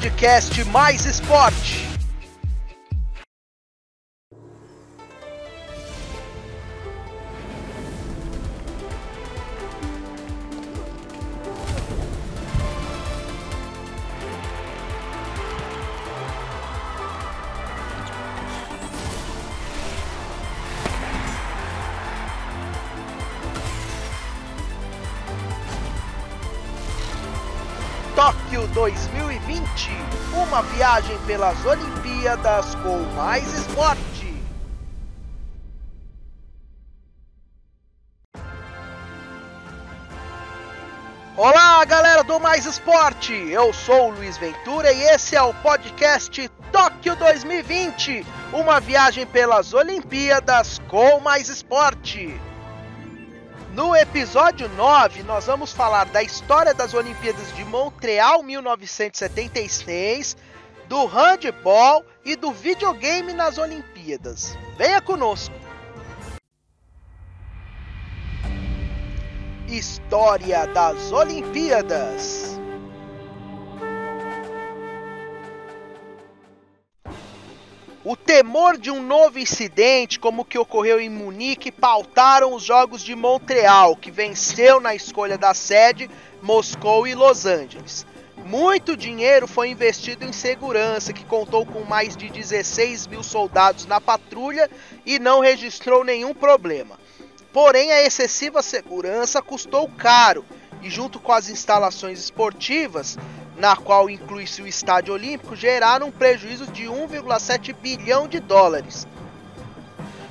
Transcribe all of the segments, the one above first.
podcast Mais Esporte. Tóquio 2020, uma viagem pelas Olimpíadas com mais esporte. Olá, galera do Mais Esporte. Eu sou o Luiz Ventura e esse é o podcast Tóquio 2020, uma viagem pelas Olimpíadas com mais esporte. No episódio 9, nós vamos falar da história das Olimpíadas de Montreal 1976, do handball e do videogame nas Olimpíadas. Venha conosco! História das Olimpíadas O temor de um novo incidente, como o que ocorreu em Munique, pautaram os Jogos de Montreal, que venceu na escolha da sede Moscou e Los Angeles. Muito dinheiro foi investido em segurança, que contou com mais de 16 mil soldados na patrulha e não registrou nenhum problema. Porém, a excessiva segurança custou caro e, junto com as instalações esportivas, na qual inclui-se o Estádio Olímpico, geraram um prejuízo de 1,7 bilhão de dólares.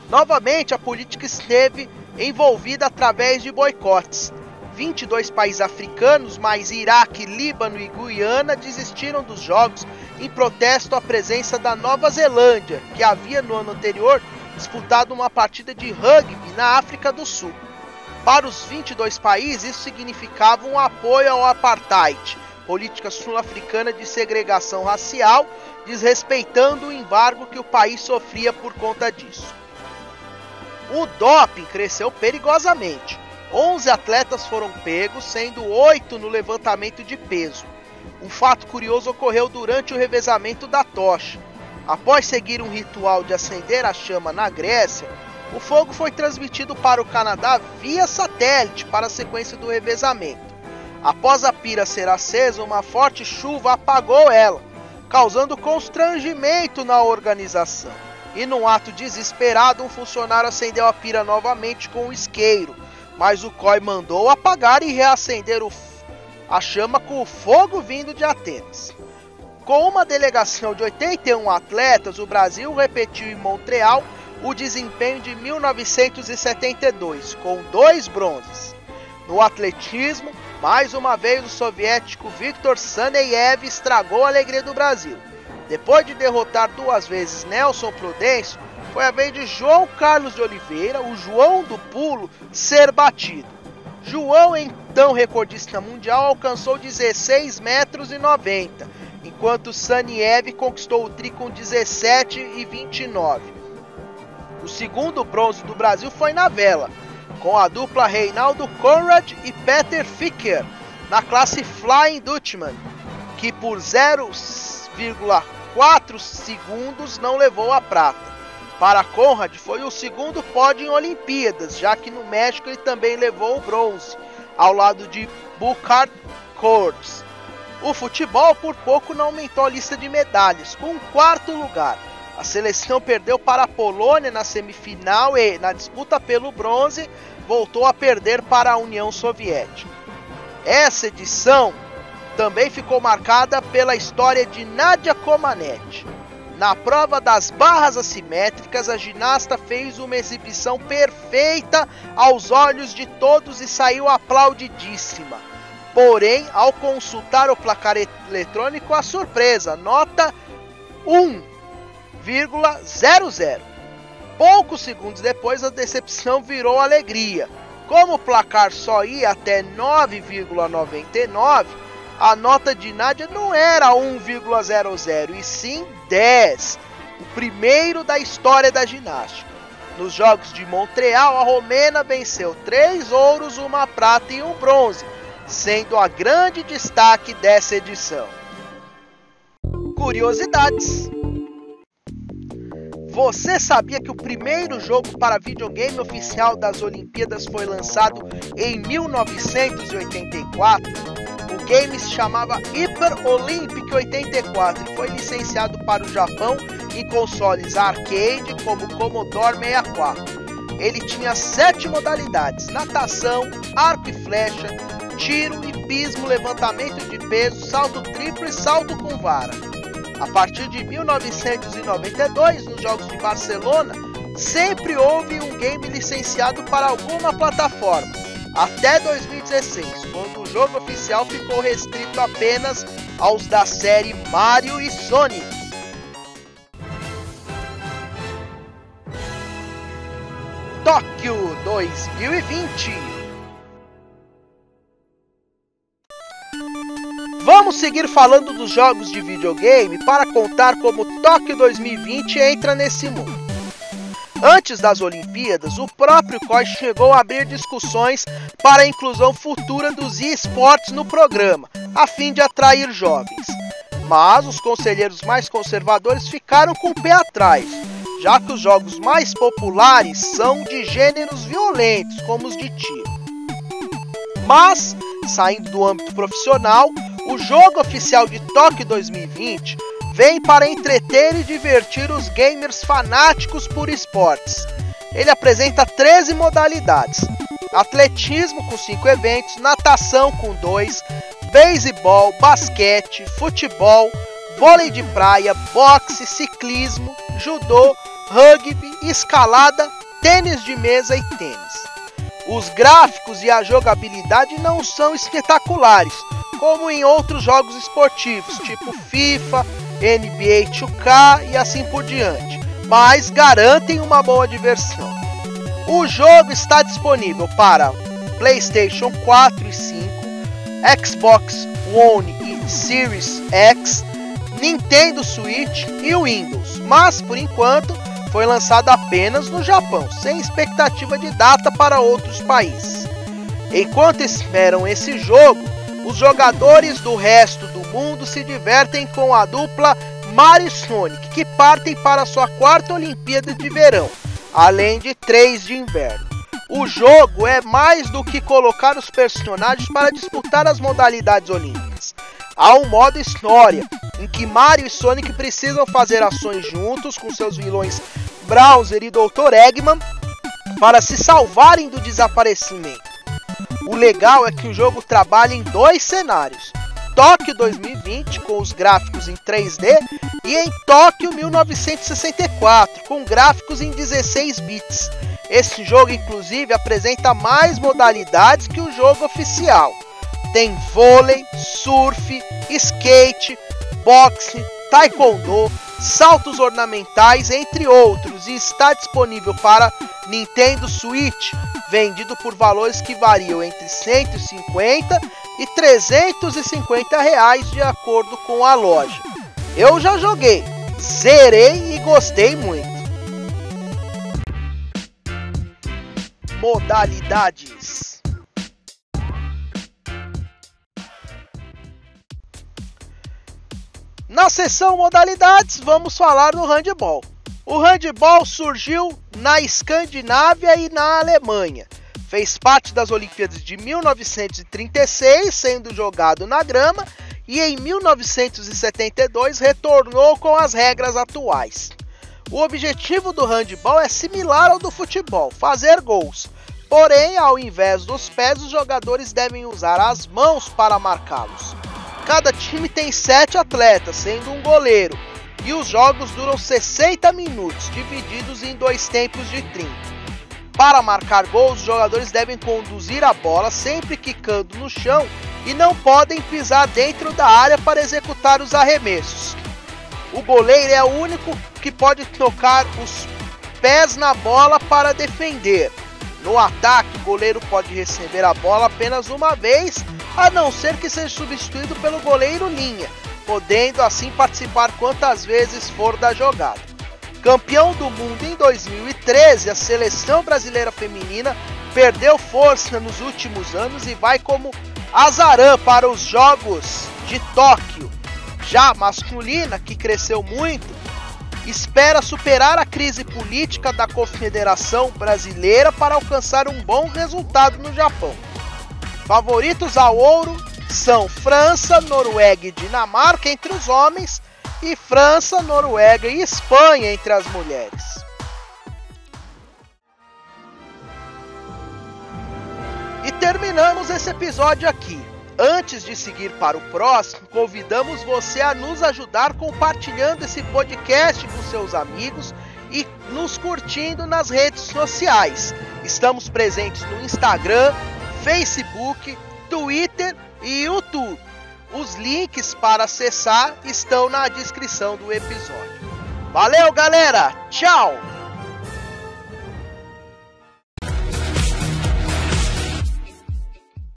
Novamente, a política esteve envolvida através de boicotes. 22 países africanos, mais Iraque, Líbano e Guiana, desistiram dos jogos em protesto à presença da Nova Zelândia, que havia no ano anterior disputado uma partida de rugby na África do Sul. Para os 22 países, isso significava um apoio ao apartheid, política sul-africana de segregação racial, desrespeitando o embargo que o país sofria por conta disso. O doping cresceu perigosamente. 11 atletas foram pegos, sendo 8 no levantamento de peso. Um fato curioso ocorreu durante o revezamento da tocha. Após seguir um ritual de acender a chama na Grécia, o fogo foi transmitido para o Canadá via satélite para a sequência do revezamento. Após a pira ser acesa, uma forte chuva apagou ela, causando constrangimento na organização. E num ato desesperado, um funcionário acendeu a pira novamente com um isqueiro, mas o COI mandou apagar e reacender o, a chama com o fogo vindo de Atenas. Com uma delegação de 81 atletas, o Brasil repetiu em Montreal o desempenho de 1972, com dois bronzes. No atletismo, mais uma vez o soviético Viktor Saneyev estragou a alegria do Brasil. Depois de derrotar duas vezes Nelson Prudêncio, foi a vez de João Carlos de Oliveira, o João do Pulo, ser batido. João, então recordista mundial, alcançou 16 metros e 90, enquanto Saniev conquistou o tri com 17 e 29. O segundo bronze do Brasil foi na vela, com a dupla Reinaldo Conrad e Peter Ficker na classe Flying Dutchman, que por 0,4 segundos não levou a prata. Para Conrad foi o segundo pódio em Olimpíadas, já que no México ele também levou o bronze, ao lado de Burkhard Kortz. O futebol por pouco não aumentou a lista de medalhas, com um quarto lugar. A seleção perdeu para a Polônia na semifinal e, na disputa pelo bronze, voltou a perder para a União Soviética. Essa edição também ficou marcada pela história de Nadia Comaneci. Na prova das barras assimétricas, a ginasta fez uma exibição perfeita aos olhos de todos e saiu aplaudidíssima. Porém, ao consultar o placar eletrônico, a surpresa, nota 1,00. Poucos segundos depois, a decepção virou alegria. Como o placar só ia até 9,99, a nota de Nádia não era 1,00 e sim 10, o primeiro da história da ginástica. Nos Jogos de Montreal, a romena venceu três ouros, uma prata e um bronze, sendo a grande destaque dessa edição. Curiosidades. Você sabia que o primeiro jogo para videogame oficial das Olimpíadas foi lançado em 1984? O game se chamava Hyper Olympic 84 e foi licenciado para o Japão em consoles arcade como Commodore 64. Ele tinha sete modalidades: natação, arco e flecha, tiro e pismo, levantamento de peso, salto triplo e salto com vara. A partir de 1992, nos Jogos de Barcelona, sempre houve um game licenciado para alguma plataforma, até 2016, quando o jogo oficial ficou restrito apenas aos da série Mario e Sonic. Tóquio 2020 Vamos seguir falando dos jogos de videogame para contar como Tóquio 2020 entra nesse mundo. Antes das Olimpíadas, o próprio COI chegou a abrir discussões para a inclusão futura dos esportes no programa, a fim de atrair jovens. Mas os conselheiros mais conservadores ficaram com o pé atrás, já que os jogos mais populares são de gêneros violentos, como os de tiro. Mas, saindo do âmbito profissional, o jogo oficial de Tóquio 2020 vem para entreter e divertir os gamers fanáticos por esportes. Ele apresenta 13 modalidades: atletismo com 5 eventos, natação com 2, beisebol, basquete, futebol, vôlei de praia, boxe, ciclismo, judô, rugby, escalada, tênis de mesa e tênis. Os gráficos e a jogabilidade não são espetaculares, como em outros jogos esportivos, tipo FIFA, NBA 2K e assim por diante, mas garantem uma boa diversão. O jogo está disponível para PlayStation 4 e 5, Xbox One e Series X, Nintendo Switch e Windows, mas por enquanto foi lançado apenas no Japão, sem expectativa de data para outros países. Enquanto esperam esse jogo, os jogadores do resto do mundo se divertem com a dupla Mario Sonic, que partem para sua quarta Olimpíada de Verão, além de três de inverno. O jogo é mais do que colocar os personagens para disputar as modalidades olímpicas. Há um modo história, em que Mario e Sonic precisam fazer ações juntos com seus vilões Browser e Dr. Eggman para se salvarem do desaparecimento. O legal é que o jogo trabalha em dois cenários: Tóquio 2020 com os gráficos em 3D e em Tóquio 1964 com gráficos em 16 bits. Esse jogo inclusive apresenta mais modalidades que o jogo oficial. Tem vôlei, surf, skate, boxe, taekwondo, saltos ornamentais, entre outros, e está disponível para Nintendo Switch, vendido por valores que variam entre 150 e 350 reais de acordo com a loja. Eu já joguei, zerei e gostei muito. Modalidades Na seção modalidades, vamos falar do handball. O handball surgiu na Escandinávia e na Alemanha. Fez parte das Olimpíadas de 1936, sendo jogado na grama, e em 1972 retornou com as regras atuais. O objetivo do handball é similar ao do futebol, fazer gols. Porém, ao invés dos pés, os jogadores devem usar as mãos para marcá-los. Cada time tem sete atletas, sendo um goleiro, e os jogos duram 60 minutos, divididos em dois tempos de 30. Para marcar gols, os jogadores devem conduzir a bola sempre quicando no chão e não podem pisar dentro da área para executar os arremessos. O goleiro é o único que pode tocar os pés na bola para defender. No ataque, o goleiro pode receber a bola apenas uma vez, a não ser que seja substituído pelo goleiro linha, podendo assim participar quantas vezes for da jogada. Campeão do mundo em 2013, a seleção brasileira feminina perdeu força nos últimos anos e vai como azarã para os Jogos de Tóquio. Já masculina, que cresceu muito, espera superar a crise política da Confederação Brasileira para alcançar um bom resultado no Japão. Favoritos ao ouro são França, Noruega e Dinamarca entre os homens e França, Noruega e Espanha entre as mulheres. E terminamos esse episódio aqui. Antes de seguir para o próximo, convidamos você a nos ajudar compartilhando esse podcast com seus amigos e nos curtindo nas redes sociais. Estamos presentes no Instagram, Facebook, Twitter e YouTube. Os links para acessar estão na descrição do episódio. Valeu, galera! Tchau!